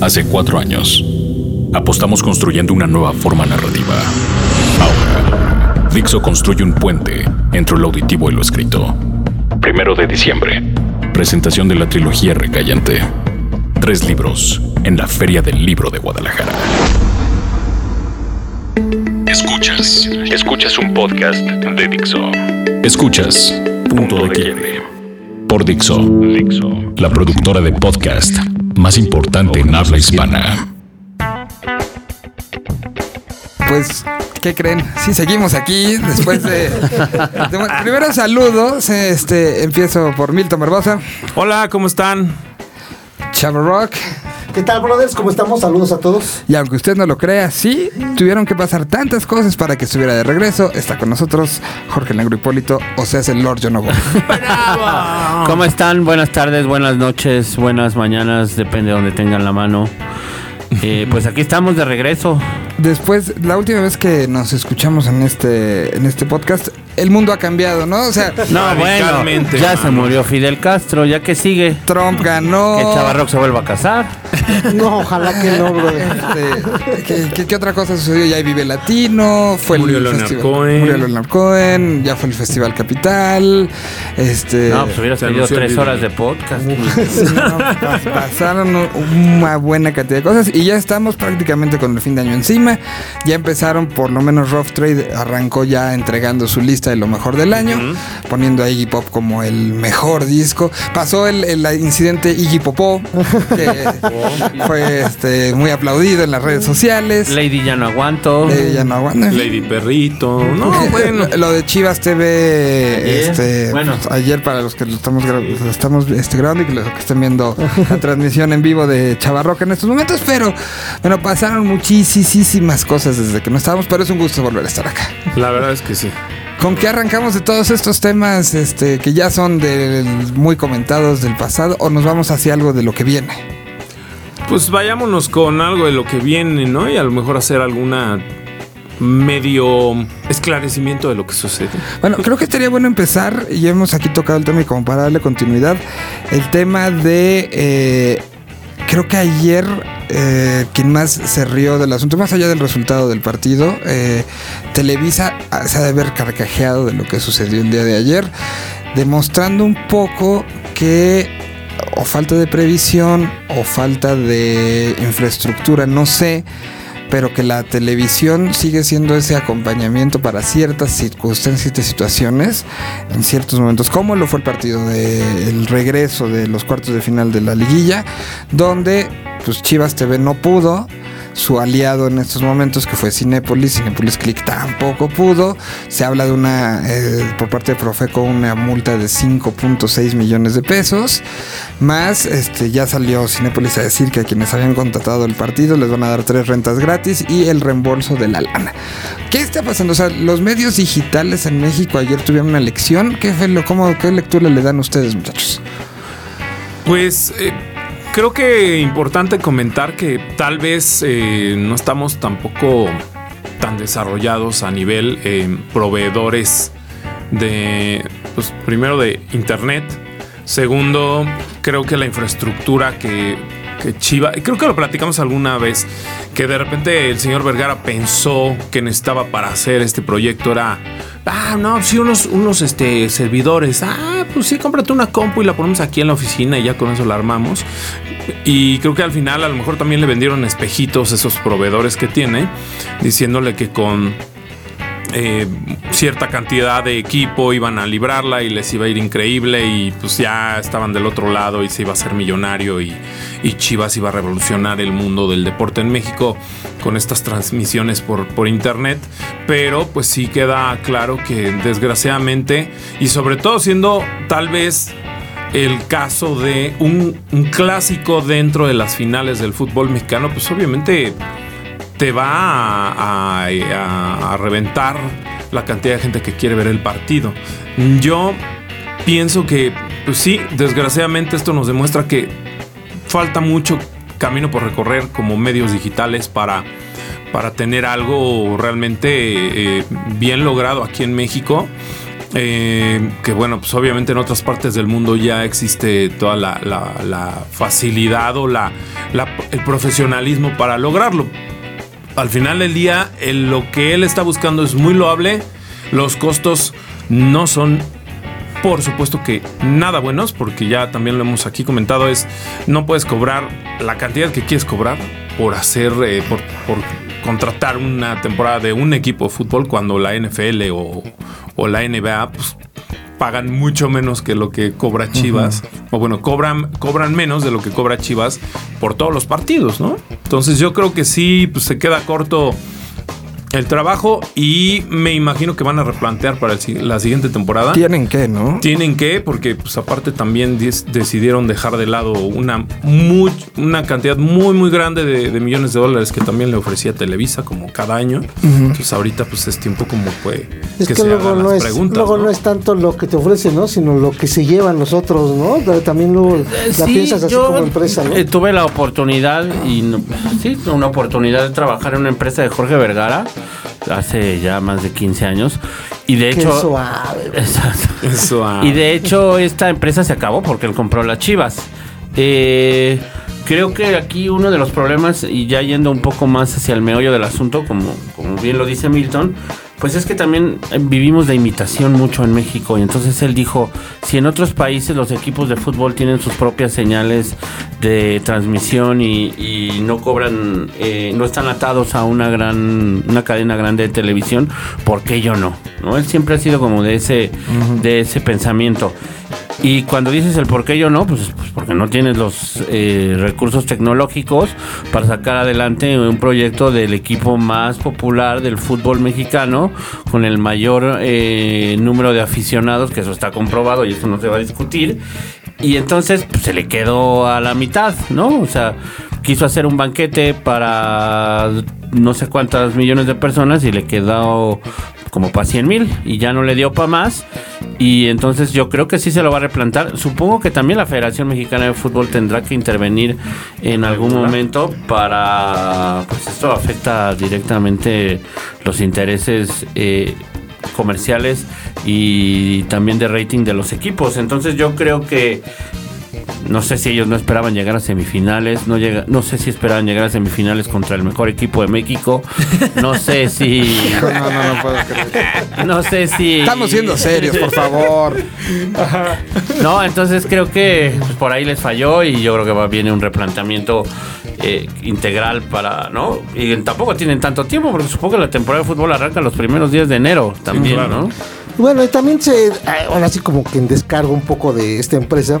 Hace cuatro años, apostamos construyendo una nueva forma narrativa. Ahora, Dixo construye un puente entre lo auditivo y lo escrito. Primero de diciembre, presentación de la trilogía Recallante. Tres libros en la Feria del Libro de Guadalajara. Escuchas. Escuchas un podcast de Dixo. Escuchas Punto de Quiebre. Por Dixo. Dixo. La productora de podcast más importante en habla hispana. Pues, ¿qué creen? Sí, seguimos aquí después de... de- primero saludos, este, empiezo por Milton Barbosa, Hola, ¿cómo están? Chavo Rock, ¿Qué tal, brothers? ¿Cómo estamos? Saludos a todos. y aunque usted no lo crea, sí, tuvieron que pasar tantas cosas para que estuviera de regreso. Está con nosotros Jorge Negro Hipólito, o sea, es el Lord Yonobo. ¿Cómo están? Buenas tardes, buenas noches, buenas mañanas, depende de donde tengan la mano. Eh, pues aquí estamos de regreso. Después, la última vez que nos escuchamos en este, en este podcast, el mundo ha cambiado, ¿no? O sea, No, bueno, ya se murió Fidel Castro, ya que sigue. Trump ganó. Que Chavarroc se vuelva a casar. No, ojalá que no, brother. Este, ¿qué, qué, qué otra cosa sucedió? Ya hay Vive Latino, fue Murió el Leonard festival. Cohen. Murió Leonard Cohen, ya fue el Festival Capital. Este. No, pues hubieras se tenido tres horas de podcast. no, pas- pasaron una buena cantidad de cosas y ya estamos prácticamente con el fin de año encima. Ya empezaron, por lo menos Rough Trade arrancó ya entregando su lista de lo mejor del año, poniendo a Iggy Pop como el mejor disco. Pasó el, el incidente Iggy Popó, que fue este, muy aplaudido en las redes sociales. Lady ya no aguanto. Ya no aguanta. Lady Perrito. No, bueno. Lo de Chivas TV, Ayer. este, Bueno. pues, ayer para los que lo estamos, gra- lo estamos este, grabando y que los que estén viendo la transmisión en vivo de Chavarroca en estos momentos, pero bueno, pasaron muchísimas cosas desde que no estábamos, pero es un gusto volver a estar acá. La verdad es que sí. ¿Con qué arrancamos de todos estos temas este, que ya son del- muy comentados del pasado o nos vamos hacia algo de lo que viene? Pues vayámonos con algo de lo que viene, ¿no? Y a lo mejor hacer alguna medio esclarecimiento de lo que sucede. Bueno, creo que estaría bueno empezar, y hemos aquí tocado el tema y como para darle continuidad, el tema de, eh, creo que ayer eh, quien más se rió del asunto, más allá del resultado del partido, eh, Televisa ah, se ha de haber carcajeado de lo que sucedió el día de ayer, demostrando un poco que o falta de previsión o falta de infraestructura, no sé, pero que la televisión sigue siendo ese acompañamiento para ciertas circunstancias, ciertas situaciones, en ciertos momentos, como lo fue el partido del regreso de los cuartos de final de la liguilla, donde pues Chivas TV no pudo, su aliado en estos momentos que fue Cinépolis, Cinépolis Click tampoco pudo, se habla de una, eh, por parte de Profeco, una multa de 5.6 millones de pesos, más este ya salió Cinépolis a decir que a quienes habían contratado el partido les van a dar tres rentas gratis y el reembolso de la lana. ¿Qué está pasando? O sea, los medios digitales en México ayer tuvieron una lección, ¿qué, fue lo, cómo, qué lectura le dan ustedes muchachos? Pues eh, creo que importante comentar que tal vez eh, no estamos tampoco tan desarrollados a nivel eh, proveedores de, pues primero de internet, segundo creo que la infraestructura que, que Chiva, creo que lo platicamos alguna vez, que de repente el señor Vergara pensó que necesitaba para hacer este proyecto era, ah, no, sí, unos, unos este, servidores, ah, pues sí, cómprate una compu y la ponemos aquí en la oficina y ya con eso la armamos. Y creo que al final a lo mejor también le vendieron espejitos esos proveedores que tiene, diciéndole que con eh, cierta cantidad de equipo iban a librarla y les iba a ir increíble y pues ya estaban del otro lado y se iba a ser millonario y, Chivas iba a revolucionar el mundo del deporte en México con estas transmisiones por, por internet. Pero pues sí queda claro que desgraciadamente y sobre todo siendo tal vez el caso de un clásico dentro de las finales del fútbol mexicano, pues obviamente te va a, reventar la cantidad de gente que quiere ver el partido. Yo pienso que, pues sí, desgraciadamente esto nos demuestra que falta mucho camino por recorrer como medios digitales para, para tener algo realmente eh, bien logrado aquí en México. eh, que bueno, pues obviamente en otras partes del mundo ya existe toda la, la- facilidad o la- el profesionalismo para lograrlo. Al final del día, lo que él está buscando es muy loable. Los costos no son, por supuesto que nada buenos, porque ya también lo hemos aquí comentado, es no puedes cobrar la cantidad que quieres cobrar por hacer, eh, por, por contratar una temporada de un equipo de fútbol cuando la NFL o, o la NBA pues, pagan mucho menos que lo que cobra Chivas. O bueno, cobran, cobran menos de lo que cobra Chivas por todos los partidos, ¿no? Entonces yo creo que sí, pues se queda corto el trabajo y me imagino que van a replantear para el si- la siguiente temporada. Tienen que, ¿no? Tienen que, porque pues aparte también decidieron dejar de lado una, muy- una cantidad muy muy grande de, de millones de dólares que también le ofrecía Televisa como cada año. Entonces ahorita pues es tiempo como pues Es que, se luego, hagan no las es, preguntas, luego ¿no? ¿no? es tanto lo que te ofrecen, ¿no? Sino lo que se llevan los otros, ¿no? También luego la Sí, piensas así yo, como empresa, ¿no? eh, tuve la oportunidad y no- sí, una oportunidad de trabajar en una empresa de Jorge Vergara hace ya más de 15 años y de Qué hecho suave. Ah. Y de hecho esta empresa se acabó porque él compró las Chivas. Eh, creo que aquí uno de los problemas, y ya yendo un poco más hacia el meollo del asunto, como, como bien lo dice Milton, pues es que también eh, vivimos de imitación mucho en México. Y entonces él dijo, si en otros países los equipos de fútbol tienen sus propias señales de transmisión y, y no cobran, eh, no están atados a una gran, una cadena grande de televisión, ¿por qué yo no? ¿No? Él siempre ha sido como de ese, de ese pensamiento. Y cuando dices el por qué yo no, pues, pues porque no tienes los eh, recursos tecnológicos para sacar adelante un proyecto del equipo más popular del fútbol mexicano, con el mayor eh, número de aficionados, que eso está comprobado y eso no se va a discutir. Y entonces pues, se le quedó a la mitad, ¿no? O sea, quiso hacer un banquete para no sé cuántas millones de personas y le quedó como para 100 mil y ya no le dio para más. Y entonces yo creo que sí se lo va a replantar. Supongo que también la Federación Mexicana de Fútbol tendrá que intervenir en algún momento para... Pues esto afecta directamente los intereses eh, comerciales y también de rating de los equipos. Entonces yo creo que no sé si ellos no esperaban llegar a semifinales, no llega, no sé si esperaban llegar a semifinales contra el mejor equipo de México, no sé si, No, no, no puedo creer. no sé si. Estamos siendo serios, por favor. No, entonces creo que pues, por ahí les falló y yo creo que va, viene un replanteamiento eh, integral para, ¿no? Y tampoco tienen tanto tiempo porque supongo que la temporada de fútbol arranca los primeros días de enero también, claro. ¿no? Bueno, y también se, ah, ahora sí como que en descargo un poco de esta empresa,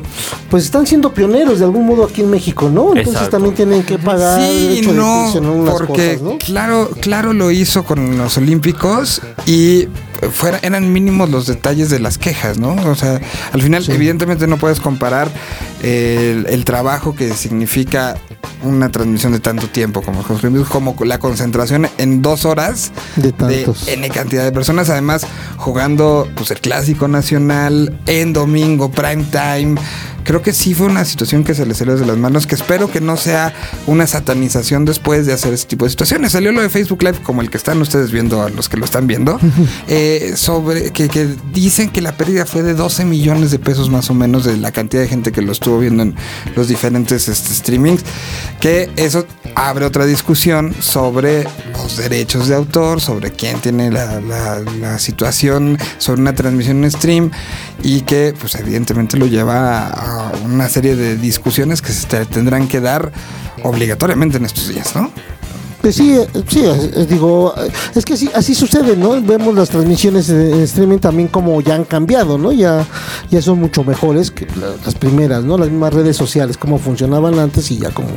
pues están siendo pioneros de algún modo aquí en México, ¿no? Entonces Exacto. también tienen que pagar Sí, no, unas porque cosas, ¿no? claro, claro lo hizo con los Olímpicos y fuera, eran mínimos los detalles de las quejas, ¿no? O sea, al final evidentemente no puedes comparar el, el trabajo que significa una transmisión de tanto tiempo como como la concentración en dos horas De tantos. N cantidad de personas, además jugando pues el clásico nacional en domingo, prime time. Creo que sí fue una situación que se le salió de las manos, que espero que no sea una satanización después de hacer ese tipo de situaciones. Salió lo de Facebook Live, como el que están ustedes viendo, a los que lo están viendo, eh, sobre que, que dicen que la pérdida fue de 12 millones de pesos más o menos de la cantidad de gente que lo estuvo viendo en los diferentes este, streamings, que eso abre otra discusión sobre los derechos de autor, sobre quién tiene la, la- la situación, sobre una transmisión en stream y que pues evidentemente lo lleva a una serie de discusiones que se te- tendrán que dar obligatoriamente en estos días, ¿no? Pues sí, eh, sí, eh, digo, es que sí, así sucede, ¿no? Vemos las transmisiones en streaming también como ya han cambiado, ¿no? Ya, ya son mucho mejores que la- las primeras, ¿no? Las mismas redes sociales, como funcionaban antes y ya como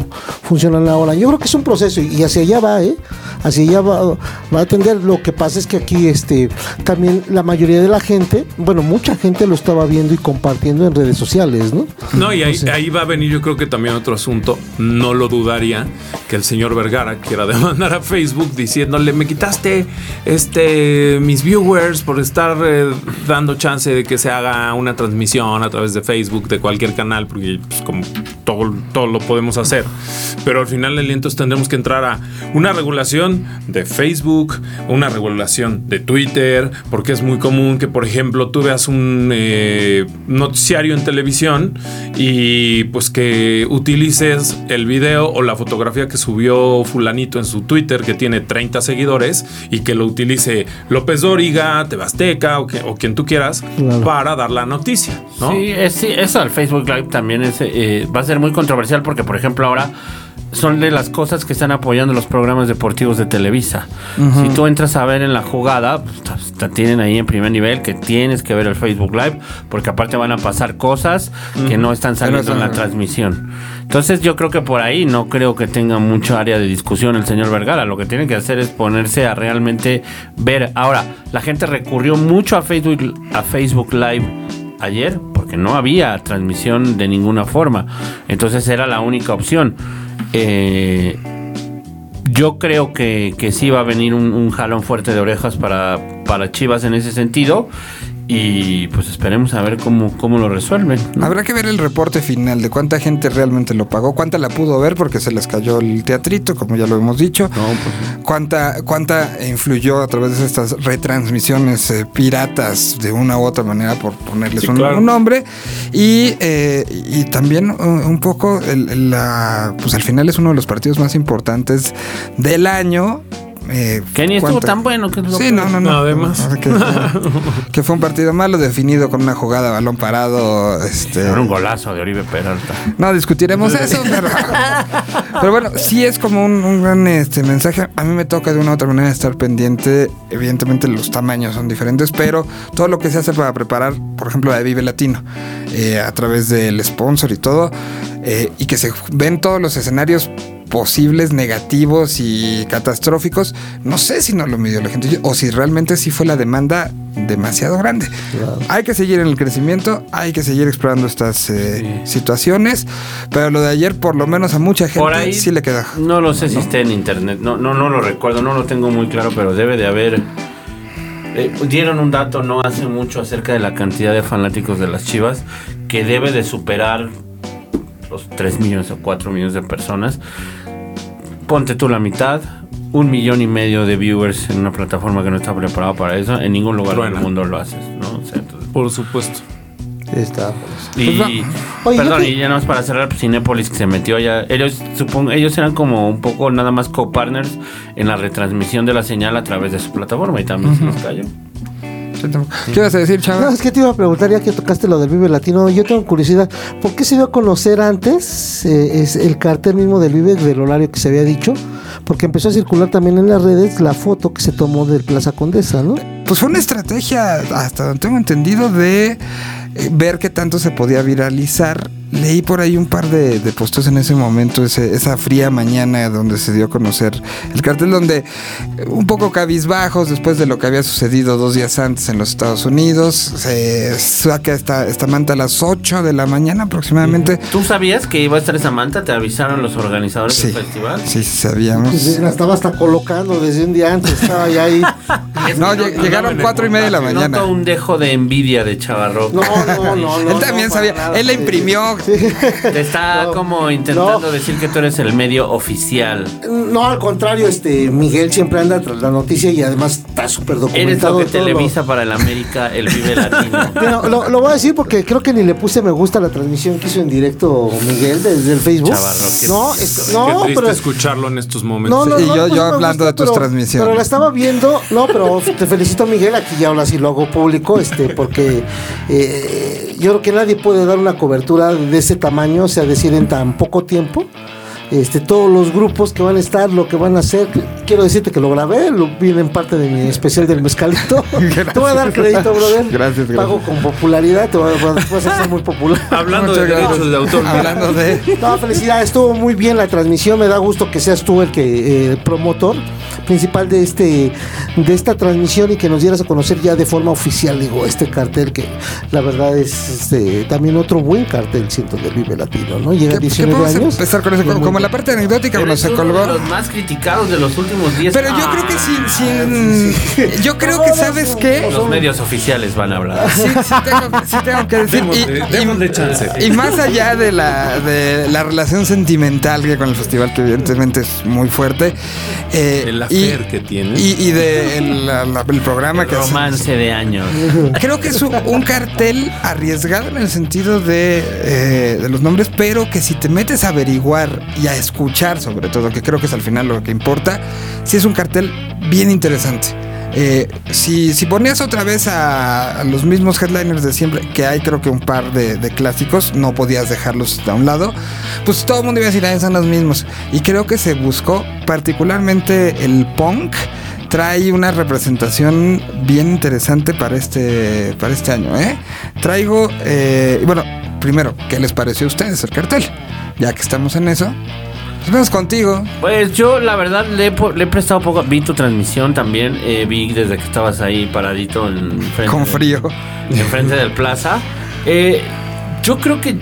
funcionan ahora. Yo creo que es un proceso y, hacia allá va, ¿eh? Hacia allá va, va a atender. Lo que pasa es que aquí, este, también la mayoría de la gente, bueno, mucha gente lo estaba viendo y compartiendo en redes sociales, ¿no? No, y ahí, Entonces- ahí va a venir yo creo que también otro asunto. No lo dudaría que el señor Vergara quiera de a mandar a Facebook diciéndole, me quitaste este mis viewers por estar eh, dando chance de que se haga una transmisión a través de Facebook de cualquier canal, porque pues, como todo, todo lo podemos hacer. Pero al final del entonces tendremos que entrar a una regulación de Facebook, una regulación de Twitter, porque es muy común que, por ejemplo, tú veas un eh, noticiario en televisión y pues que utilices el video o la fotografía que subió fulanito en su Twitter que tiene 30 seguidores y que lo utilice López Dóriga, Tebasteca o, que- o quien tú quieras Claro. para dar la noticia, ¿no? Sí, es- sí, eso al Facebook Live también es, eh, va a ser muy controversial porque, por ejemplo, ahora son de las cosas que están apoyando los programas deportivos de Televisa. Si tú entras a ver en la jugada, pues, te- tienen ahí en primer nivel que tienes que ver el Facebook Live porque aparte van a pasar cosas que no están saliendo en la transmisión. Entonces yo creo que por ahí no creo que tenga mucho área de discusión el señor Vergara. Lo que tiene que hacer es ponerse a realmente ver. Ahora, la gente recurrió mucho a Facebook, a Facebook Live ayer porque no había transmisión de ninguna forma. Entonces era la única opción. Eh, yo creo que, que sí va a venir un, un jalón fuerte de orejas para, para Chivas en ese sentido. Y pues esperemos a ver cómo, cómo lo resuelven. ¿no? Habrá que ver el reporte final de cuánta gente realmente lo pagó, cuánta la pudo ver porque se les cayó el teatrito, como ya lo hemos dicho. No, pues, cuánta, cuánta influyó a través de estas retransmisiones eh, piratas de una u otra manera por ponerles Sí, un, claro. un nombre y, eh, y también un poco el- la, pues al final es uno de los partidos más importantes del año eh, que ni estuvo tan bueno. Que es lo Sí, peor. no, no, no. No, además. Que, que fue un partido malo definido con una jugada balón parado. Este, Era un golazo de Oribe Peralta. no discutiremos eso, pero, pero bueno, sí es como un, un gran este, mensaje. A mí me toca de una u otra manera estar pendiente. Evidentemente los tamaños son diferentes, pero todo lo que se hace para preparar, por ejemplo, la de Vive Latino, eh, a través del sponsor y todo, eh, y que se ven todos los escenarios posibles, negativos y catastróficos, no sé si no lo midió la gente o si realmente sí fue la demanda demasiado grande. Hay que seguir en el crecimiento, hay que seguir explorando estas eh, situaciones, pero lo de ayer por lo menos a mucha gente Por ahí sí le queda. No lo sé si está en internet. No, no, no lo recuerdo, no lo tengo muy claro, pero debe de haber. eh, dieron un dato no hace mucho acerca de la cantidad de fanáticos de las Chivas que debe de superar los 3 millones o 4 millones de personas. Ponte tú la mitad, un millón y medio de viewers en una plataforma que no está preparada para eso. En ningún lugar Truena. del mundo lo haces, ¿no? O sea, entonces- Por supuesto. Está. y, Pues Oye, perdón, y ya no más para cerrar, pues, Cinépolis que se metió ya. Ellos supongo, ellos eran como un poco nada más co-partners en la retransmisión de la señal a través de su plataforma y también se los cayó. ¿Qué ibas a decir, No, chaval? es que te iba a preguntar, ya que tocaste lo del Vive Latino, yo tengo curiosidad, ¿por qué se dio a conocer antes eh, es el cartel mismo del Vive del horario que se había dicho? Porque empezó a circular también en las redes la foto que se tomó del Plaza Condesa, ¿no? Pues fue una estrategia, hasta donde tengo entendido, de eh, ver qué tanto se podía viralizar. Leí por ahí un par de, de postos en ese momento, ese- esa fría mañana donde se dio a conocer el cartel, donde eh, un poco cabizbajos después de lo que había sucedido dos días antes en los Estados Unidos, se saca esta, esta manta a las 8 de la mañana aproximadamente. ¿Tú sabías que iba a estar esa manta? ¿Te avisaron los organizadores Sí, del festival? sí, sí, sabíamos. Pues, La estaba hasta colocando desde un día antes, estaba ya ahí. No, lleg- llegaron cuatro y media de la mañana. Noto un dejo de envidia de Chavarro. No, no, no, no. Él también no, sabía, nada. él la imprimió. Sí. Te está No, como intentando no. decir que tú eres el medio oficial. No, al contrario, este Miguel siempre anda tras la noticia y además está súper Eres documentado. lo que todo lo- televisa para el América, el Vive Latino. Bueno, lo, lo voy a decir porque creo que ni le puse me gusta a la transmisión que hizo en directo Miguel desde el Facebook. Chavarro, qué- no, es- no, pero escucharlo en estos momentos. no, no, Y no, yo- pues yo hablando de tus pero- transmisiones. Pero la estaba viendo, no, pero te felicito Miguel, aquí ya ahora sí lo hago público, este, porque eh, yo creo que nadie puede dar una cobertura de ese tamaño, o sea, decir en tan poco tiempo. Este, todos los grupos que van a estar, lo que van a hacer, quiero decirte que lo grabé, lo viene en parte de mi especial del mezcalito. te voy a dar crédito, brother. Gracias, gracias. Pago con popularidad, te vas a ser muy popular. Hablando de gracias. derechos de autor. Hablando de. No, felicidades, estuvo muy bien la transmisión, me da gusto que seas tú el que eh, promotor principal de este de esta transmisión y que nos dieras a conocer ya de forma oficial, digo, este cartel que la verdad es este, también otro buen cartel, siento, del Vive Latino, ¿no? Llega a ¿Qué, qué 19 podemos años. empezar con eso? y es ¿Cómo, muy cómo como la parte anecdótica cuando Eres se uno colgó. de los más criticados de los últimos 10 Pero yo creo que sin, sin yo creo que sabes qué. Los medios oficiales van a hablar. Sí, sí tengo, sí tengo que decir. Démosle- démosle chance. y más allá de la, de la relación sentimental que con el festival, que evidentemente es muy fuerte. eh, El y, affair que tiene. Y, y de el, la- la- el programa que. Romance de años. Creo que es un, un cartel arriesgado en el sentido de, eh, de los nombres, pero que si te metes a averiguar y escuchar sobre todo, que creo que es al final lo que importa, sí es un cartel bien interesante. Eh, si, si ponías otra vez a, los mismos headliners de siempre, que hay creo que un par de, de clásicos, no podías dejarlos a un lado, pues todo el mundo iba a decir, ah, son los mismos. Y creo que se buscó particularmente el punk trae una representación bien interesante para este, para este año. ¿eh? Traigo, eh, bueno, primero, ¿qué les pareció a ustedes el cartel? Ya que estamos en eso, pues vamos contigo. Pues yo la verdad le he, le he prestado poco. Vi tu transmisión también. eh, vi desde que estabas ahí paradito en frente Con frío. enfrente del plaza. Eh, yo creo que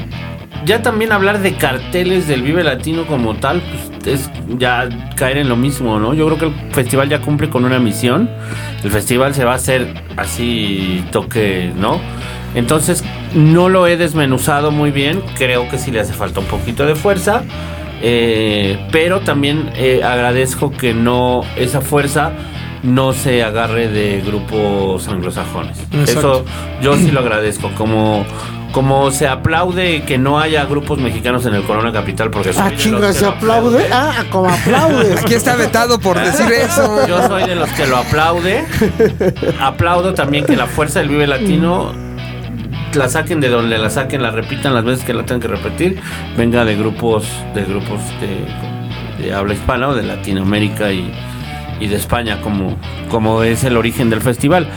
ya también hablar de carteles del Vive Latino como tal, pues es ya caer en lo mismo, ¿no? Yo creo que el festival ya cumple con una misión. El festival se va a hacer así toque, ¿no? Entonces no lo he desmenuzado muy bien. Creo que sí le hace falta un poquito de fuerza. Eh, pero también eh, agradezco que no esa fuerza no se agarre de grupos anglosajones. Exacto. Eso yo sí lo agradezco. Como, como se aplaude que no haya grupos mexicanos en el Corona Capital porque soy Ah, de los chinga, que se lo aplaude. Ah, como aplaude. Aquí está vetado por decir eso. Yo soy de los que lo aplaude. Aplaudo también que la fuerza del Vive Latino la saquen de donde la saquen, la repitan las veces que la tengan que repetir, venga de grupos de grupos de, habla hispana o de Latinoamérica y, y de España como, como es el origen del festival.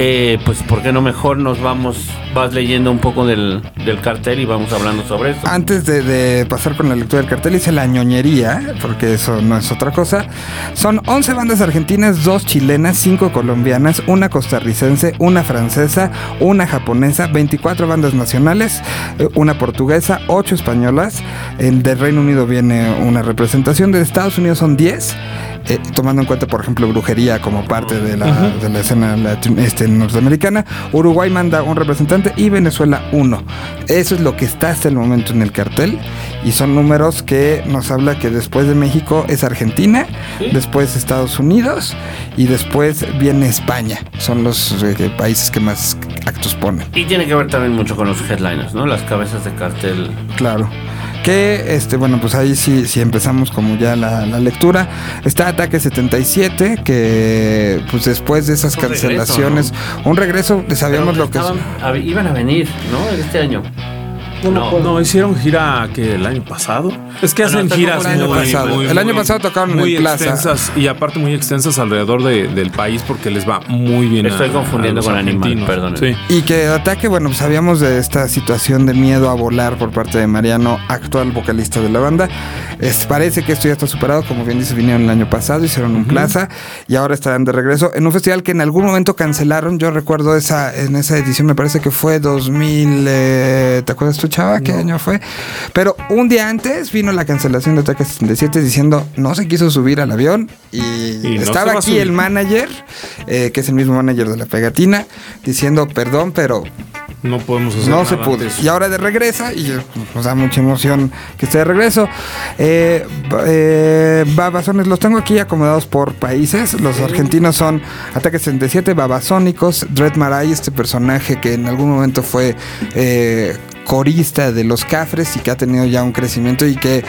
Eh, pues ¿por qué no mejor nos vamos, vas leyendo un poco del, cartel y vamos hablando sobre eso? Antes de, de pasar con la lectura del cartel, hice la ñoñería, porque eso no es otra cosa. Son 11 bandas argentinas, 2 chilenas, 5 colombianas, una costarricense, una francesa, una japonesa, 24 bandas nacionales, eh, una portuguesa, 8 españolas. El del Reino Unido viene una representación, de Estados Unidos son 10. Eh, tomando en cuenta, por ejemplo, brujería como parte de la, de la escena latin- este, norteamericana. Uruguay manda un representante y Venezuela uno. Eso es lo que está hasta el momento en el cartel. Y son números que nos habla que después de México es Argentina, después Estados Unidos y después viene España. Son los eh, países que más actos ponen. Y tiene que ver también mucho con los headliners, ¿no? Las cabezas de cartel. Claro. Que, este, bueno, pues ahí sí, sí empezamos como ya la, la lectura. Está Ataque 77, que pues después de esas Un regreso, cancelaciones, un regreso, sabíamos Pero lo que estaban- iban a venir, ¿no? Este año. No, No, hicieron gira que el año pasado. Es que Ah, no, hacen giras el año muy, pasado. muy, El año pasado tocaron en muy el Plaza. extensas y aparte muy extensas alrededor de- del país porque les va muy bien. Estoy a- confundiendo a los con Animal, argentinos. perdón. Sí. Y que Ataque, bueno, pues sabíamos de esta situación de miedo a volar por parte de Mariano, actual vocalista de la banda. Es- parece que esto ya está superado, como bien dice, vinieron el año pasado, hicieron un plaza y ahora estarán de regreso en un festival que en algún momento cancelaron. Yo recuerdo esa en esa edición, me parece que fue 2000, eh, ¿te acuerdas tú, ¿Qué año fue? Pero un día antes vino la cancelación de Ataque 77 diciendo no se quiso subir al avión y, estaba aquí el manager, eh, que es el mismo manager de la pegatina, diciendo perdón, pero No podemos hacer no nada se pudo. antes. Y ahora de regresa y nos da mucha emoción que esté de regreso. Eh, eh, babasones, los tengo aquí acomodados por países. Los argentinos son Ataque 77, Babasónicos, Dread Marai, este personaje que en algún momento fue eh, corista de los Cafres y que ha tenido ya un crecimiento y que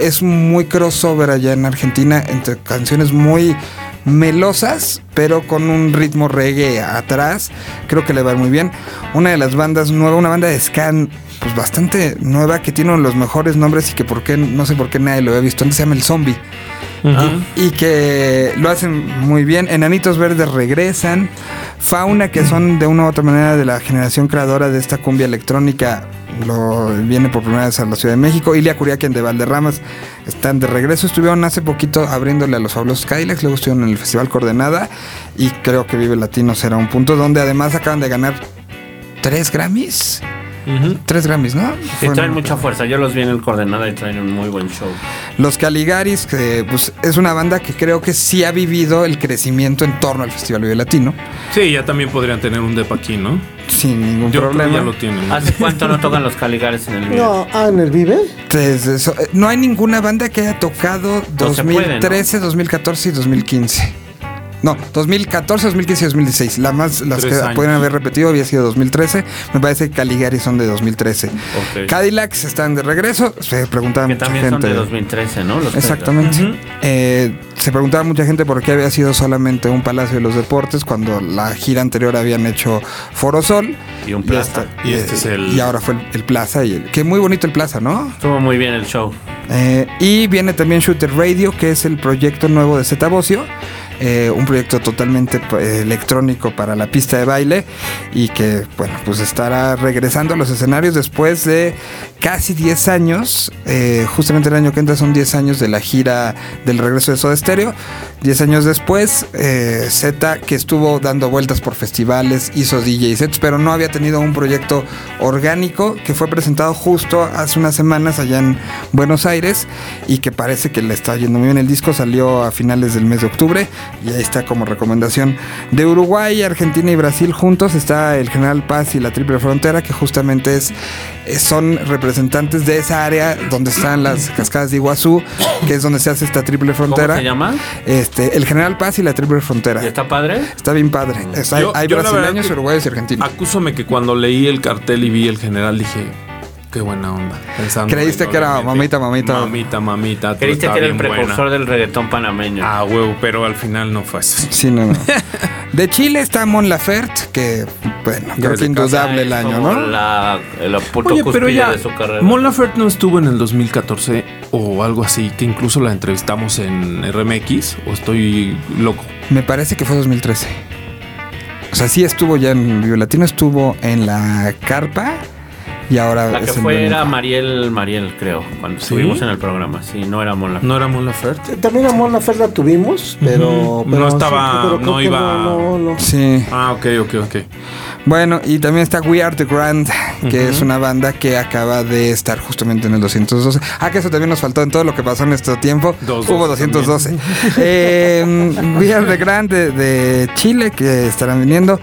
es muy crossover allá en Argentina entre canciones muy melosas, pero con un ritmo reggae atrás. Creo que le va muy bien. Una de las bandas nueva, una banda de scan, pues bastante nueva, que tiene uno de los mejores nombres y que por qué, no sé por qué nadie lo había visto antes, se llama El Zombie. Y que lo hacen muy bien. Enanitos Verdes regresan. Fauna, que son de una u otra manera de la generación creadora de esta cumbia electrónica, lo viene por primera vez a la Ciudad de México. Ilia Curiaquien de Valderramas están de regreso. Estuvieron hace poquito abriéndole a los fabulosos Cadillacs. Luego estuvieron en el Festival Coordenada. Y creo que Vive Latino será un punto donde además acaban de ganar tres Grammys. Ujú. Tres Grammys, ¿no? Y Fueron- traen mucha fuerza. Yo los vi en el coordenada y traen un muy buen show. Los Caligaris, que pues, es una banda que creo que sí ha vivido el crecimiento en torno al Festival Vive Latino, Sí, ya también podrían tener un depa aquí, ¿no? sin ningún Yo creo que problema. ya lo tienen. ¿no? ¿Hace cuánto no tocan los Caligares en el video? No, ah, en el Vive. Desde eso- eh, no hay ninguna banda que haya tocado No se puede, 2013, 2014 y 2015. No, 2014, 2015 y 2016. La más, las Tres que años. pueden haber repetido había sido 2013. Me parece que Caligari son de 2013. Ok. Cadillacs están de regreso. Se preguntaba Que mucha también gente. son de 2013, ¿no? Los Exactamente. Eh, se preguntaba mucha gente por qué había sido solamente un Palacio de los Deportes cuando la gira anterior habían hecho Foro Sol. Y un Y Plaza. esta- Y este es el- y ahora fue el, el Plaza. Y el, que muy bonito el Plaza, ¿no? Estuvo muy bien el show. Eh, y viene también Shooter Radio, que es el proyecto nuevo de Zeta Bocio. Eh, un proyecto totalmente eh, electrónico para la pista de baile y que, bueno, pues estará regresando a los escenarios después de casi 10 años. eh, justamente el año que entra son 10 años de la gira del regreso de Soda Stereo. 10 años después, eh, Z, que estuvo dando vueltas por festivales, hizo DJ sets, pero no había tenido un proyecto orgánico que fue presentado justo hace unas semanas allá en Buenos Aires y que parece que le está yendo muy bien. El disco salió a finales del mes de octubre y ahí está como recomendación. De Uruguay, Argentina y Brasil juntos está el General Paz y la Triple Frontera, que justamente es, eh, son representantes de esa área donde están las cascadas de Iguazú, que es donde se hace esta Triple Frontera. ¿Cómo se llama? Este, el General Paz y la Triple Frontera. ¿Y está padre? Está bien padre. Hay Yo- hay yo la verdad brasileños, uruguayos y argentinos. Acúsame que cuando leí el cartel y vi el general dije, qué buena onda. Pensando Creíste que era mamita, mamita. Mamita, mamita. Creíste que era el bien buena. precursor del reggaetón panameño. Ah, huevo, pero al final no fue así. Sí, no, no. De Chile está Mon Laferte, que, bueno, creo que indudable el año, como ¿no? La, la puto Oye, pero cúspide ya, de su carrera. Mon Laferte no estuvo en el 2014 o algo así, que incluso la entrevistamos en RMX, o estoy loco. Me parece que fue 2013. O sea, sí estuvo ya en Vivo Latino, estuvo en la carpa y ahora La que fue era. Mariel, Mariel, creo, cuando ¿Sí? estuvimos en el programa. Sí, no era Mon Laferte. ¿No era Mon Laferte? También a Mon Laferte la tuvimos, pero, No sí, estaba- pero no iba- No, no, no. Sí. Ah, ok, ok, ok. Bueno, y también está We Are the Grand, que es una banda que acaba de estar justamente en el 212. Ah, que eso también nos faltó en todo lo que pasó en este tiempo. Dos, Hubo dos 212. Eh, We Are the Grand de, de Chile, que estarán viniendo.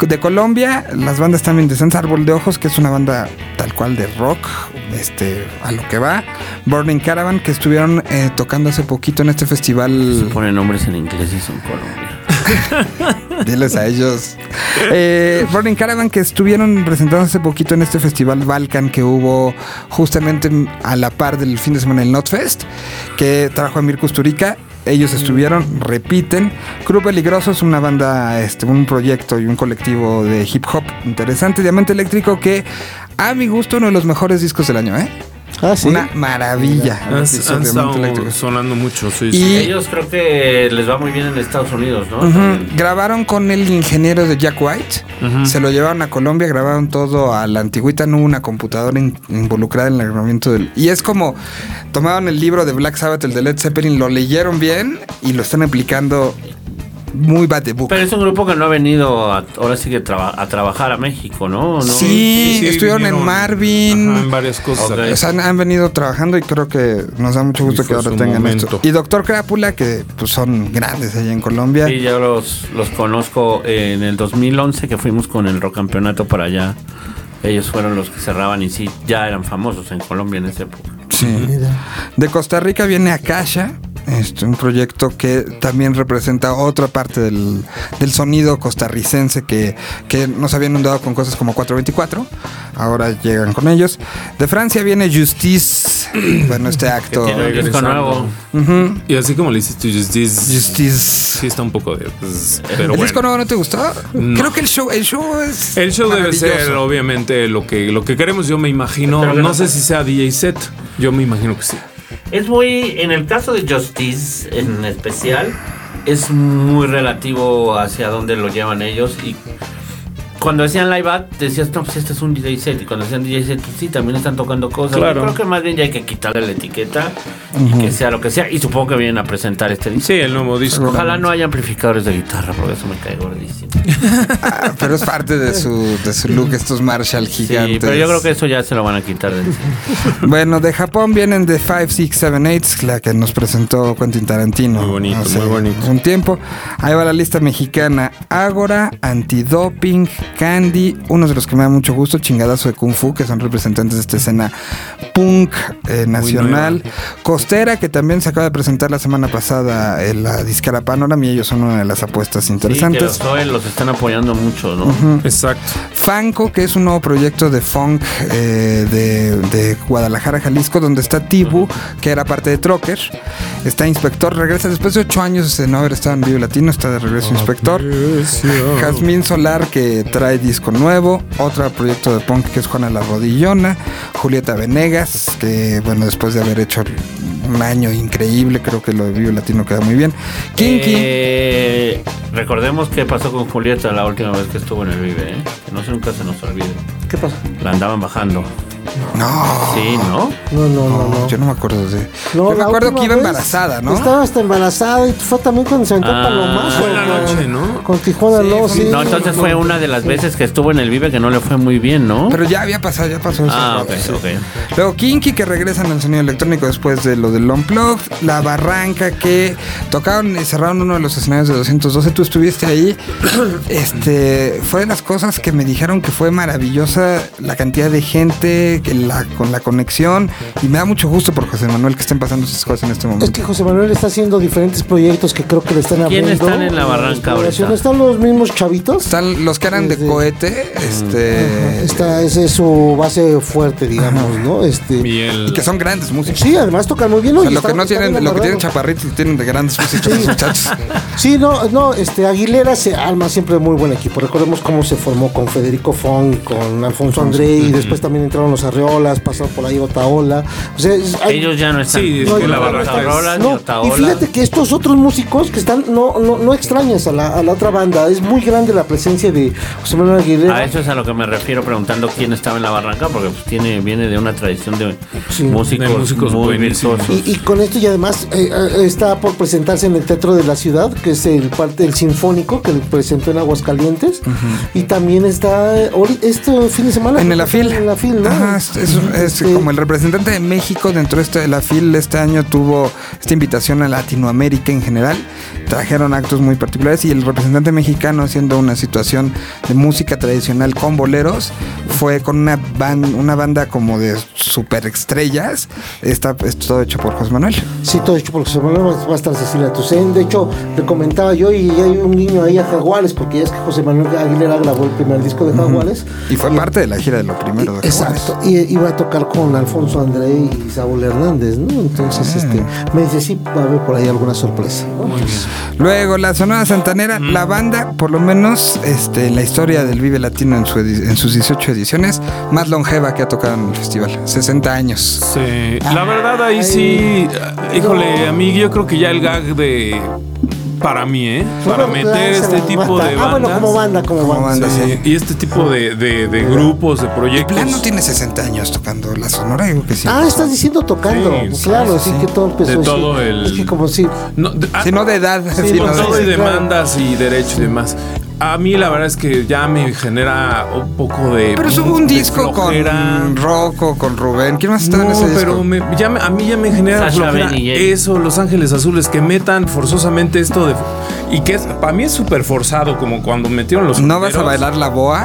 De Colombia, las bandas también de Sense Árbol de Ojos, que es una banda tal cual de rock, este, a lo que va. Burning Caravan, que estuvieron eh, tocando hace poquito en este festival. Pone nombres en inglés y son Colombia. Diles a ellos. Eh, Burning Caravan que estuvieron presentando hace poquito en este festival Balkan que hubo justamente a la par del fin de semana el Notfest, que trajo a Mir Kusturica. Ellos estuvieron, repiten. Crew Peligroso es una banda, este, un proyecto y un colectivo de hip hop interesante. Diamante Eléctrico que a mi gusto uno de los mejores discos del año, ¿eh? Ah, sí. Una maravilla. Han, han Diamante estado Eléctrico. sonando mucho, sí, Y- sí. Ellos creo que les va muy bien en Estados Unidos, ¿no? También. Grabaron con el ingeniero de Jack White. Se lo llevaron a Colombia, grabaron todo a la antigüita. No hubo una computadora in- involucrada en el grabamiento del. Y es como tomaron el libro de Black Sabbath, el de Led Zeppelin, lo leyeron bien y lo están aplicando muy book. Pero es un grupo que no ha venido a- ahora sí que traba- a trabajar a México, ¿no? ¿No? Sí, Sí, estuvieron en Marvin. ajá, en varias cosas. O sea, han, han venido trabajando y creo que nos da mucho gusto que ahora tengan momento. esto. Y Doctor Crápula, que pues son grandes allá en Colombia. Sí, yo los, los conozco en el 2011 que fuimos con el Rocampeonato para allá. Ellos fueron los que cerraban y sí, ya eran famosos en Colombia en esa época. Sí. De Costa Rica viene Akasha, este, un proyecto que también representa otra parte del, del sonido costarricense que, que nos habían inundado con cosas como 424. Ahora llegan con ellos. De Francia viene Justice, bueno, este acto. disco nuevo. Y así como le hiciste Justice, Justice. sí está un poco de... pues, pero ¿El bueno. disco nuevo no te gustó? No. Creo que el show, el show es. El show debe ser obviamente lo que, lo que queremos, yo me imagino. No- sé si sea DJ set. Yo me imagino que sí. Es muy, en el caso de Justice en especial, es muy relativo hacia dónde lo llevan ellos y cuando decían live act, decías, no, pues este es un DJ set. Y cuando decían DJ set, pues sí, también están tocando cosas. Claro. Yo creo que más bien ya hay que quitarle la etiqueta y que sea lo que sea. Y supongo que vienen a presentar este disco. Sí, el nuevo disco. Ojalá no haya amplificadores de guitarra, porque eso me cae gordísimo. Ah, pero es parte de su, de su look, estos Marshall gigantes. Sí, pero yo creo que eso ya se lo van a quitar de encima. Bueno, de Japón vienen de 5, 6, 7, 8, la que nos presentó Quentin Tarantino. Muy bonito, hace muy bonito. Un tiempo. Ahí va la lista mexicana. Ágora, Antidoping, Candy, unos de los que me da mucho gusto, Chingadazo de Kung Fu, que son representantes de esta escena punk eh, nacional. Costera, que también se acaba de presentar la semana pasada en la disquera Panorama y ellos son una de las apuestas Sí, que interesantes. los Zoe los están apoyando mucho, ¿no? Exacto. Fanco, que es un nuevo proyecto de funk eh, de, de Guadalajara, Jalisco, donde está Tibu, que era parte de Trocker. Está Inspector, regresa después de ocho años de no haber estado en Vivo Latino, está de regreso Inspector. Jazmín Solar, que trae disco nuevo. Otro proyecto de punk que es Juana la Rodillona. Julieta Venegas, que bueno, después de haber hecho un año increíble, creo que lo de Vivo Latino queda muy bien. Kinky. Eh, recordemos qué pasó con Julieta la última vez que estuvo en el Vive, ¿eh? Que no se nunca se nos olvide. ¿Qué pasa? La andaban bajando. No. Sí, ¿no? No, no, no, no. Yo no me acuerdo de. No, yo me acuerdo que iba embarazada, ¿no? Estaba hasta embarazada y fue también cuando se aventó Ah, Palomazo. fue en la con- noche, ¿no? Con Tijuana, Sí, no, sí. No, entonces fue una de las veces que estuvo en el Vive que no le fue muy bien, ¿no? Pero ya había pasado, ya pasó eso. ah, ok, Sí. Luego Kinky que regresan al sonido electrónico después de lo del Unplugged. La Barranca que tocaron y cerraron uno de los escenarios de 212. Tú estuviste ahí. Este fue de las cosas que me dijeron que fue maravillosa la cantidad de gente, que la, con la conexión. Y me da mucho gusto por José Manuel que estén pasando esas cosas en este Es momento. que José Manuel está haciendo diferentes proyectos que creo que le están abriendo. ¿Quiénes están en la barranca ahorita? Están los mismos chavitos. Están los que eran de Cohete, este. Esta, esa es su base fuerte, digamos, ¿no? Este, Y el- Y que son grandes músicos. sí, además tocan muy bien. O sea, Y lo que no tienen, lo que tienen chaparritos tienen de grandes músicos los muchachos. Sí, no, no, este Aguilera se arma siempre muy buen equipo. Recordemos cómo se formó con Federico Fong, con Alfonso André y después también entraron los Arreolas, pasó por ahí Otaola. O sea, hay- Ellos ya no están. Sí, es no, la no, Otaola, no, y Otaola. fíjate que estos otros músicos que están, no, no, no extrañas a la, a la otra banda. Es muy grande la presencia de José Manuel Aguilera. A eso es a lo que me refiero preguntando quién estaba en la barranca, porque pues tiene, viene de una tradición de Sí. músicos, De músicos muy virtuosos. Y, y con esto y además eh, eh, está por presentarse en el Teatro de la Ciudad, que es el parte del Sinfónico que presentó en Aguascalientes. Y también está eh, ori- este fin de semana. En el AFIL. En el AFIL, ¿no? Ajá, es, es- es Este, como el representante de México dentro de este, el AFIL este año tuvo esta invitación a Latinoamérica en general. Trajeron actos muy particulares y el representante mexicano haciendo una situación de música tradicional con boleros fue con una, una banda como de super estrellas. Está es todo hecho por José Manuel. Sí, todo hecho por José Manuel, va a estar Cecilia Toussaint. De hecho, le comentaba yo y hay un niño ahí a Jaguares, porque ya es que José Manuel Aguilera grabó el primer disco de Jaguares. Y fue parte de la gira de lo primero de Jaguares. Exacto, y iba a tocar con Alfonso André y Saúl Hernández, ¿no? Entonces, Ah. este, me dice, sí, va a haber por ahí alguna sorpresa. ¿no? Luego, la Sonora Santanera, la banda, por lo menos este, la historia del Vive Latino en, su edi- en sus 18 ediciones, más longeva que ha tocado en el festival. 60 años. Sí, la verdad ahí sí, híjole, a mí yo creo que ya el gag de para mí, ¿eh? Para meter este tipo de Ah, bueno, bandas como banda, como, Como banda. banda, sí, y este tipo de, de- de grupos, de El proyectos. plan no tiene 60 años tocando la Sonora, digo que sí. Ah, estás diciendo tocando. Sí, claro, sí, que todo empezó De todo el- Es que como si... No, de- ah, Si no de edad, Sí, sino con de- todo y sí, claro. demandas y derechos y demás. A mí la verdad es que ya me genera un poco de. Pero hubo un disco flojera. con Rocco, con Rubén. ¿Quién más estaba en No, ese disco? pero me- ya me- a mí ya me genera Sasha flojera eso, Los Ángeles Azules, que metan forzosamente esto de... Y que es, para mí es súper forzado, como cuando metieron los... ¿No vas a bailar la boa?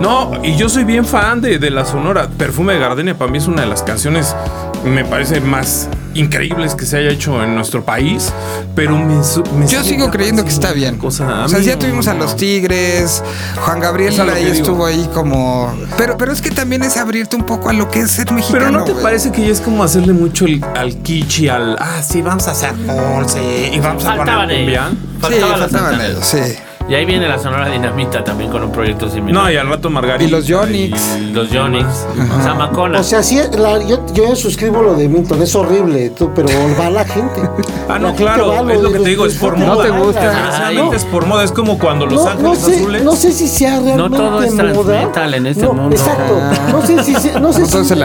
No, y yo soy bien fan de, de la Sonora. Perfume de Gardenia para mí es una de las canciones, me parece, más increíbles que se haya hecho en nuestro país. Pero me, me Yo sigo creyendo que está bien. Cosa, o sea, mí ya no- tuvimos a los Tigres, Juan Gabriel lo ahí estuvo ahí como... Pero, pero es que también es abrirte un poco a lo que es ser mexicano. Pero ¿no te parece que ya es como hacerle mucho el- al kichi, al... Ah, sí, vamos a hacer once y vamos a Faltaban poner Sí, faltaban ellos, sí. Y ahí viene la Sonora Dinamita también con un proyecto similar. No, y al rato Margarita. Y los Yonix. Los Yonix. Zamacona. O sea, sí, la- yo, yo suscribo lo de Milton, es horrible, tú, pero va la gente. Ah, no, claro, va, es lo que te digo, es por moda. ¿No te gusta? Desgraciadamente es por moda, es como cuando Los No, no sé, Azules. no sé si sea realmente todo es moda. transmetal en este No, mundo. Exacto. No sé si sea- no sé No si, es.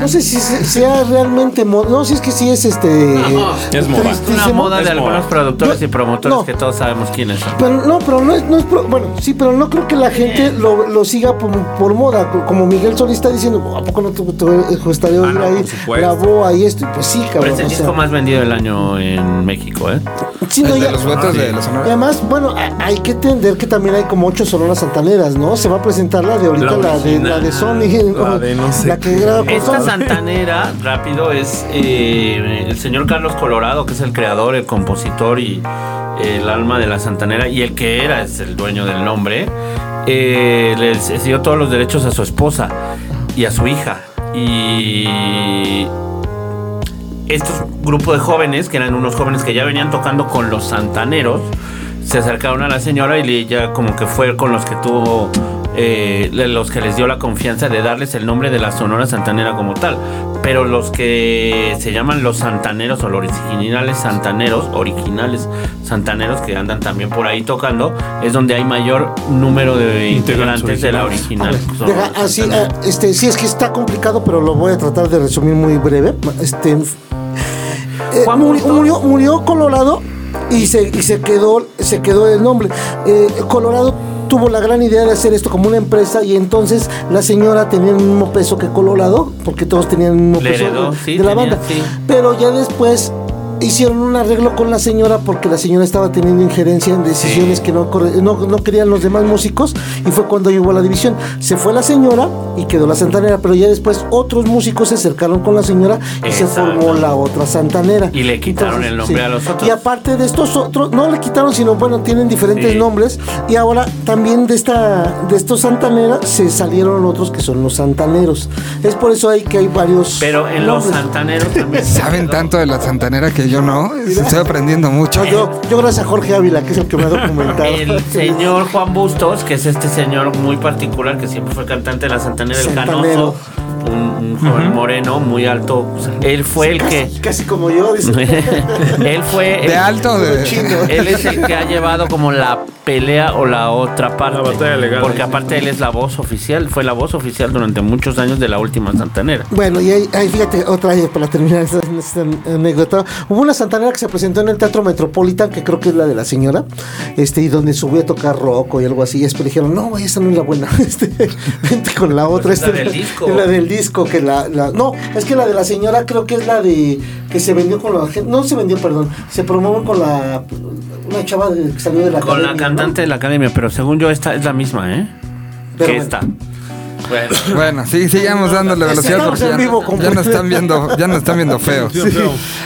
No sé si se- sea realmente moda. No, si es que sí es este. Es moda. una tristísimo. moda de es algunos productores Yo- y promotores no. que todos sabemos quiénes son. Pero no, pero no es, no es pro- bueno, sí, pero no creo que la gente lo, lo siga por, por moda, co- como Miguel Solís está diciendo, ¿a poco no te te gustaría Ah, no, ahí la boa y esto? Y pues sí, Pero cabrón. es el o disco sea, más vendido del año en México, ¿eh? sí, no, ya- de los votos de la y Sonora. además, bueno, hay que entender que también hay como ocho sonoras santaneras, ¿no? Se va a presentar la de ahorita, La la, de, la de Sony, ¿no? la de no sé la que graba con Esta Sony. santanera, rápido, es eh, el señor Carlos Colorado, que es el creador, el compositor y el alma de la santanera, y el que era, es el dueño del nombre, eh, le dio todos los derechos a su esposa y a su hija. Y estos grupos de jóvenes, que eran unos jóvenes que ya venían tocando con los santaneros, se acercaron a la señora y ella como que fue con los que tuvo, eh, los que les dio la confianza de darles el nombre de la Sonora Santanera como tal. Pero los que se llaman los santaneros o los originales santaneros, originales santaneros que andan también por ahí tocando, es donde hay mayor número de Integrantes de la original. Sonora Deja- así, Santanera. ah, este, sí, es que está complicado, pero lo voy a tratar de resumir muy breve. Este, eh, murió Colorado y se, y se quedó, se quedó el nombre. Eh, Colorado tuvo la gran idea de hacer esto como una empresa y entonces la señora tenía el mismo peso que Colorado, porque todos tenían el mismo Le peso heredó, de, sí, de la tenía, banda. sí. Pero ya después hicieron un arreglo con la señora porque la señora estaba teniendo injerencia en decisiones que no, corre- no, no querían los demás músicos y fue cuando llegó la división. Se fue la señora y quedó la santanera, pero ya después otros músicos se acercaron con la señora y se Exacto. formó la otra santanera. Y le quitaron el nombre a los otros. Y aparte de estos otros, no le quitaron, sino bueno, tienen diferentes Sí. nombres y ahora también de esta de estos santaneras se salieron otros que son los santaneros. Es por eso hay que hay varios Pero en los nombres. santaneros también. Saben tanto de la santanera que yo no. Estoy aprendiendo mucho. No, yo, yo gracias a Jorge Ávila, que es el que me ha documentado. El señor Juan Bustos, que es este señor muy particular que siempre fue cantante de la Santanera del. Canoso, un, un joven moreno muy alto. Él fue el que. Casi, como yo, dice. él fue. ¿De alto de.? Él es el que ha llevado como la pelea o la otra parte. La batalla legal. Porque aparte él es la voz oficial, fue la voz oficial durante muchos años de la última Santanera. Bueno, y ahí, ahí fíjate, otra vez para terminar esta, esta anécdota. Hubo una santanera que se presentó en el Teatro Metropolitan, que creo que es la de la señora, este, y donde subió a tocar rock y algo así. Y después dijeron, no, esa no es la buena. Este, vente con la otra. es la este, del disco. la del disco, que la, la- No, es que la de la señora creo que es la de. que se vendió con la gente. No se vendió, perdón. Se promueve con la. Una chava de- que salió de la Con la cantante de la academia, pero según yo esta es la misma, ¿eh? Pero que bueno. esta. Bueno. Bueno, sí, sigamos dándole velocidad porque ya, ya nos están viendo, ya nos están viendo feos. Sí.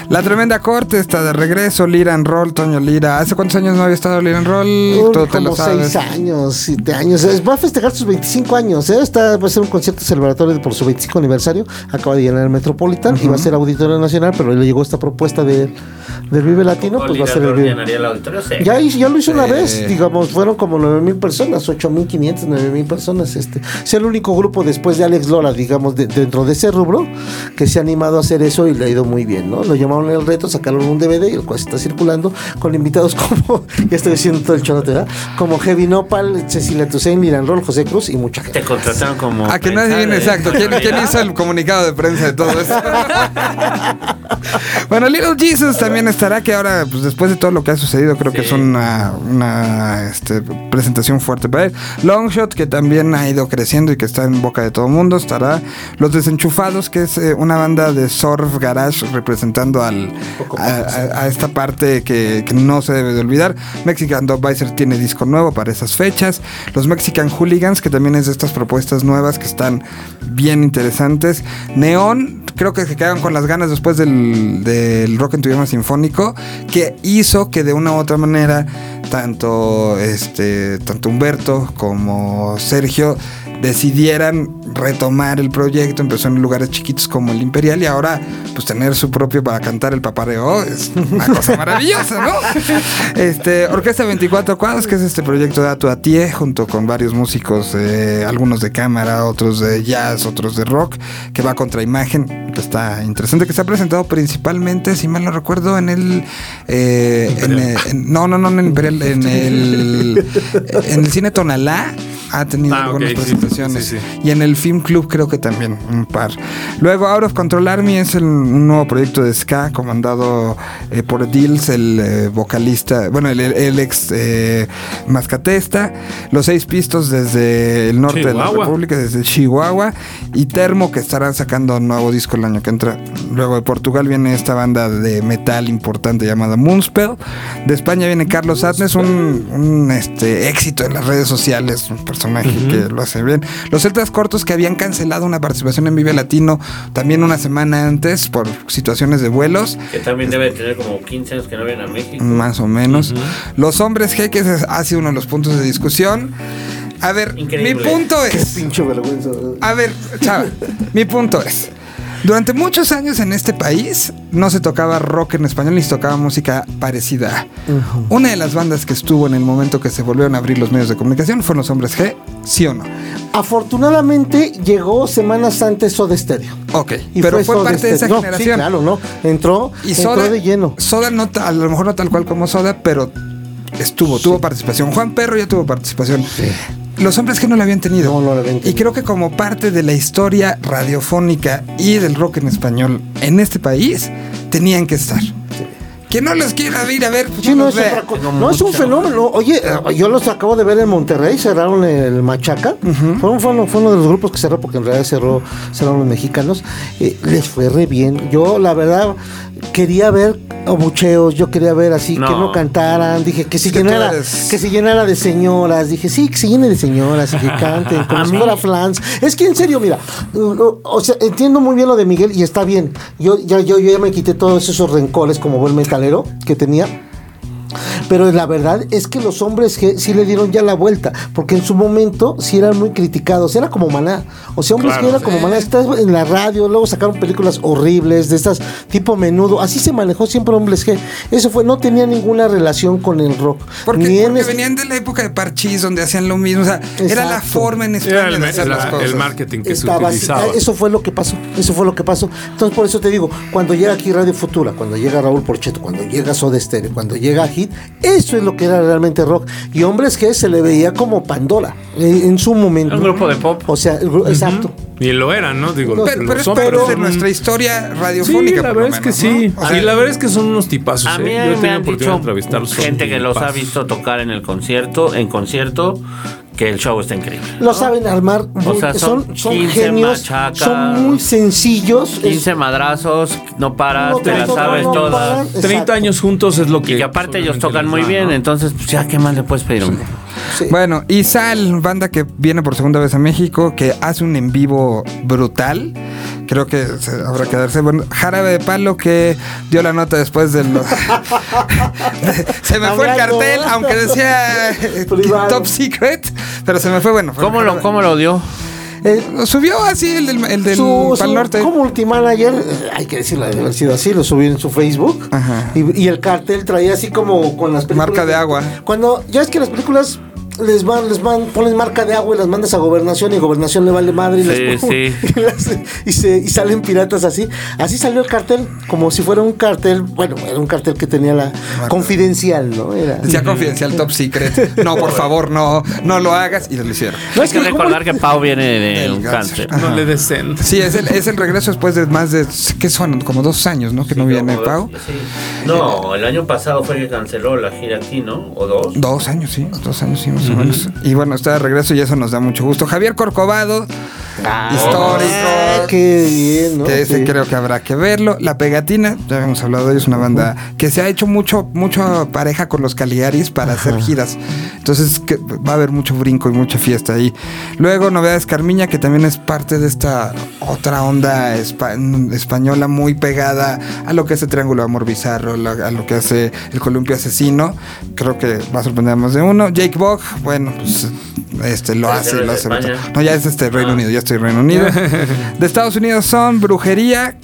La tremenda corte está de regreso, Lira en Roll, Toño Lira. ¿Hace cuántos años no había estado Lira en Roll? Tú te lo como sabes. seis años, siete años. Es- Va a festejar sus 25 años. ¿eh? Está, va a ser un concierto celebratorio por su 25 aniversario. Acaba de llenar el Metropolitan y va a ser Auditorio Nacional, pero le llegó esta propuesta de, del Vive Latino, pues va a ser el Vive. llenaría el auditorio, sí. Ya, ya lo hizo una vez, digamos, fueron como 9 mil personas, 8 mil 500, 9 mil personas. Este. Es el único grupo después de Alex Lora, digamos, de- dentro de ese rubro, que se ha animado a hacer eso y le ha ido muy bien, ¿no? Lo llamaron el reto, sacaron un DVD, el cual está circulando, con invitados como, ya estoy diciendo todo el chorote, ¿verdad? Como Heavy Nopal, Cecilia Toussaint, Liran Roll, José Cruz y mucha gente. Te contrataron como. A que adivine de- exacto. ¿Quién, quién hizo el comunicado de prensa de todo eso? bueno, Little Jesus también estará, que ahora, pues después de todo lo que ha sucedido, creo que es una, una este, presentación fuerte para él. Longshot, que también ha ido creciendo y que está en boca de todo el mundo, estará. Los Desenchufados, que es eh, una banda de surf garage representando al, a, a- a esta parte que, que no se debe de olvidar. Mexican Dogvisor tiene disco nuevo para esas fechas. Los Mexican Hooligans, que también es de estas propuestas nuevas que están bien interesantes. Neon, creo que se quedan con las ganas después del, del rock en tu idioma sinfónico, que hizo que de una u otra manera tanto este tanto Humberto como Sergio decidieran retomar el proyecto. Empezó en lugares chiquitos como el Imperial y ahora pues tener su propio para cantar el papareo es una cosa maravillosa, ¿no? Este, Orquesta 24 Cuadros, que es este proyecto de Atu Atie, junto con varios músicos, eh, algunos de cámara, otros de jazz, otros de rock, que va contra imagen, que está interesante, que se ha presentado principalmente, si mal no recuerdo, en el... eh, en, eh, en- no, no, no, en el Imperial, en el, en el cine Tonalá ha tenido Ah, algunas ok, sí, presentaciones. sí, Y en el Film Club creo que también un par. Luego Out of Control Army es el- un nuevo proyecto de ska comandado eh, por Dills, el eh, vocalista, bueno, el, el ex eh, mascatesta. Los seis pistos desde el norte de la Chihuahua. República, desde Chihuahua. Y Termo que estarán sacando un nuevo disco el año que entra. Luego de Portugal viene esta banda de metal importante llamada Moonspell. De España viene Carlos Atnes, un, un, este, éxito en las redes sociales, un personaje que lo hace bien. Los Celtas Cortos que habían cancelado una participación en Vive Latino también una semana antes por situaciones de vuelos. Que también debe tener como 15 años que no vienen a México. Más o menos. Los hombres ese ha sido uno de los puntos de discusión. A ver, Increíble. mi punto es. Pinche vergüenza. A ver, chava, mi punto es. Durante muchos años en este país no se tocaba rock en español ni se tocaba música parecida. Una de las bandas que estuvo en el momento que se volvieron a abrir los medios de comunicación fueron los hombres G, ¿sí o no? Afortunadamente llegó semanas antes Soda Stereo. Ok, pero fue Soda parte de esa. No, generación. Sí, claro, ¿no? Entró, Y entró Soda, de lleno. Soda no, a lo mejor no tal cual como Soda, pero estuvo, tuvo participación. Juan Perro ya tuvo participación. Los hombres que no la habían tenido. No, no la habían Y tenido. creo que como parte de la historia radiofónica y del rock en español en este país, tenían que estar. Que no los quiera ir a ver, pues Sí, no es, no es un fenómeno. Oye, yo los acabo de ver en Monterrey, cerraron el Machaca. fue, un- fue uno, fue uno de los grupos que cerró, porque en realidad cerró, cerraron los mexicanos. Eh, les fue re bien. Yo, la verdad, quería ver abucheos, yo quería ver así, No. que no cantaran. Dije que se que llenara, que se llenara de señoras. Dije, sí, que se llene de señoras y que canten, como si fuera flans. Es que en serio, mira, o sea, entiendo muy bien lo de Miguel y está bien. Yo ya, yo, yo ya me quité todos esos rencores como buen metalero que tenía. Pero la verdad es que los hombres G sí le dieron ya la vuelta, porque en su momento sí eran muy criticados, era como maná. O sea, hombres Claro, G era sí. como maná, estás en la radio, luego sacaron películas horribles de estas tipo menudo, así se manejó siempre hombres G. Eso fue, no tenía ninguna relación con el rock. Porque, Ni en porque venían de la época de Parchís, donde hacían lo mismo. O sea, era la forma en España Era el, de hacer la- las cosas. el marketing que estaba se utilizaba. Eso fue lo que pasó. Eso fue lo que pasó. Entonces, por eso te digo, cuando llega aquí Radio Futura, cuando llega Raúl Porcheto, cuando llega Soda Stereo, cuando llega Eso es lo que era realmente rock. Y Hombres G se le veía como Pandora eh, en su momento. Un grupo de pop. O sea, el gru- exacto. Y lo eran, ¿no? Digo, Pero, pero hombres parte de son- nuestra historia Sí, radiofónica. la por lo verdad es que menos, sí. ¿no? O sea, y la verdad es que son unos tipazos. A ¿eh? mí Yo he me tenido han oportunidad dicho de entrevistarlos. son gente que los ha visto tocar en el concierto, en concierto, que el show está increíble. Lo saben armar. muy- sea, son, son son 15 genios. machacas. Son muy sencillos. es- 15 madrazos, no paras, No, te no, las no, sabes no, no todas. paran. 30 Exacto. años juntos es lo que. Y aparte ellos tocan muy bien, ¿no? entonces, pues ya, ¿qué más le puedes pedir? hombre? Sí. Bueno, y Sal, banda que viene por segunda vez a México, que hace un en vivo brutal. Creo que habrá que darse. Bueno, Jarabe de Palo que dio la nota después de lo- se me fue el cartel, aunque decía eh. Top Secret, pero se me fue bueno. ¿Cómo lo, cómo lo dio? Eh, subió así el del, el del su, Pal su- Norte. como multimanager, eh, hay que decirlo, debe haber sido así, lo subió en su Facebook. Ajá. Y, y el cartel traía así como con las películas. Marca de agua. Cuando, ya es que las películas les van, les van, pones marca de agua y las mandas a gobernación y gobernación le vale madre y, Sí, las, sí. y, las- y se, y salen piratas así. Así salió el cartel, como si fuera un cartel, bueno, era un cartel que tenía la confidencial, ¿no? Era. Decía confidencial Top Secret. No, por favor, no, no lo hagas. Y lo hicieron. No, Hay es que recordar que Pau viene de un cáncer. cáncer. No le decen. Sí, es el, es el regreso después de más de. ¿Qué son? Como dos años, ¿no? Que no viene Como- Pau. sí. No, el año pasado fue que canceló la gira aquí, ¿no? ¿O dos? Dos años, sí, dos años, sí, más o menos. Y bueno, está de regreso y eso nos da mucho gusto. Javier Corcovado, histórico. Ah, qué bien, ¿no? Que ese Sí. creo que habrá que verlo. La Pegatina, ya habíamos hablado de ellos, una banda que se ha hecho mucho, mucho pareja con los Caligaris para hacer giras. Entonces que va a haber mucho brinco y mucha fiesta ahí. Luego, Novedades Carmiña, que también es parte de esta otra onda espa- española muy pegada a lo que hace Triángulo de Amor Bizarro, a lo que hace El Columpio Asesino. Creo que va a sorprender a más de uno. Jake Bog, bueno, pues este, lo Pero hace, lo es hace. No, ya es este Reino Ah. Unido, ya estoy en Reino Unido. de Estados Unidos son Brujería,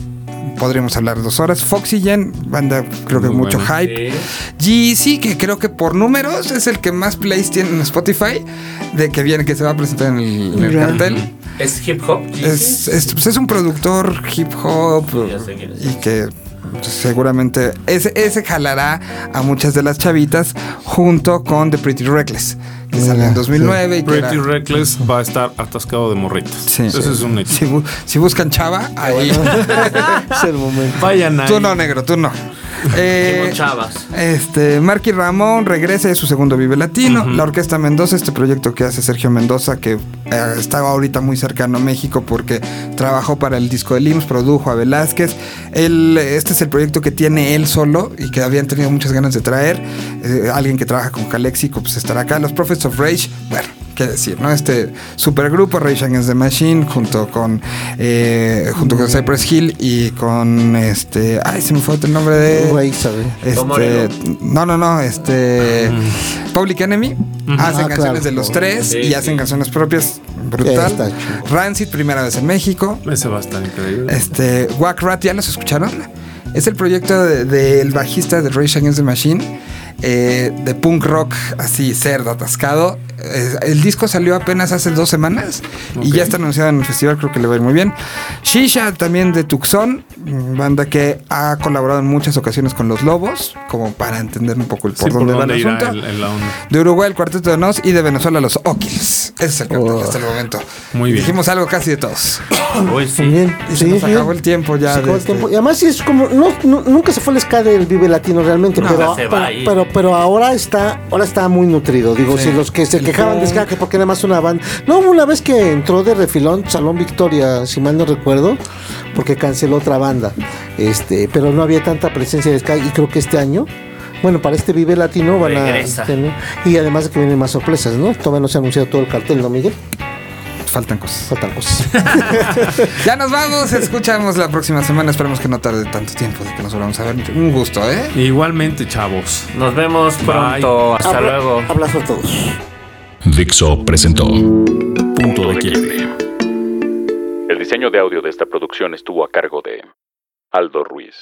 podríamos hablar dos horas. Foxygen, banda creo que Muy mucho hype. GC, que creo que por números es el que más plays tiene en Spotify, de que viene, que se va a presentar en el, en el cartel. ¿Es hip hop? Es, es, pues es un productor hip hop y que seguramente ese, ese jalará a muchas de las chavitas junto con The Pretty Reckless, que Mira, salió en 2009 y que Pretty era- Reckless va a estar atascado de morritas. Sí. Ese es un hecho. si, bu- si buscan chava, ahí. es el momento. Vayan ahí. tú no, negro, tú no. Eh, Chavas. Este, Marky Ramón regresa de su segundo Vive Latino. La Orquesta Mendoza, este proyecto que hace Sergio Mendoza, que eh, está ahorita muy cercano a México porque trabajó para el disco de Lims, produjo a Velázquez. Él, este es el proyecto que tiene él solo y que habían tenido muchas ganas de traer. Eh, alguien que trabaja con Calexico, pues estará acá. Los Prophets of Rage, bueno. ¿Qué decir, no? Este supergrupo Rage Against the Machine junto con eh, junto con Cypress Hill y con este ay se me fue el nombre de este, no, no, no, este Public Enemy hacen Ah, canciones claro. de los tres Sí, y sí. hacen canciones propias brutal. Rancid primera vez en México. Ese va a estar increíble. Este Wack Rat ya los escucharon. Es el proyecto de- del bajista de Rage Against the Machine. Eh, de punk rock así cerdo atascado Eh, el disco salió apenas hace dos semanas y ya está anunciado en el festival creo que le va a ir muy bien Shisha también de Tucson banda que ha colaborado en muchas ocasiones con los Lobos como para entender un poco el por Sí, dónde va el asunto el- el- la onda. de Uruguay el Cuarteto de Nos y de Venezuela los Oquils. Ese es el cartel Oh. hasta el momento. Muy bien. Dijimos algo casi de todos. Sí. Bien. Y se nos acabó el tiempo ya Se acabó el tiempo. este- Y además es como no, no- nunca se fue el ska del Vive Latino realmente, No, pero, se va pero, ahí. pero pero ahora está ahora está muy nutrido. Digo, Sí. si los que se El quejaban de ska que porque nada más una banda. No, hubo una vez que entró de refilón Salón Victoria, si mal no recuerdo, porque canceló otra banda. Este, pero no había tanta presencia de ska y creo que este año bueno, para este Vive Latino van Regresa. a tener, y además de que vienen más sorpresas, ¿no? Todavía no se ha anunciado todo el cartel, ¿no, Miguel? Faltan cosas. Faltan cosas. Ya nos vamos. Escuchamos la próxima semana. Esperemos que no tarde tanto tiempo de que nos volvamos a ver. Un gusto, ¿eh? Igualmente, chavos. Nos vemos pronto. Hasta Abra- luego. Abrazo a todos. Dixo presentó Punto de Quiebre. El diseño de audio de esta producción estuvo a cargo de Aldo Ruiz.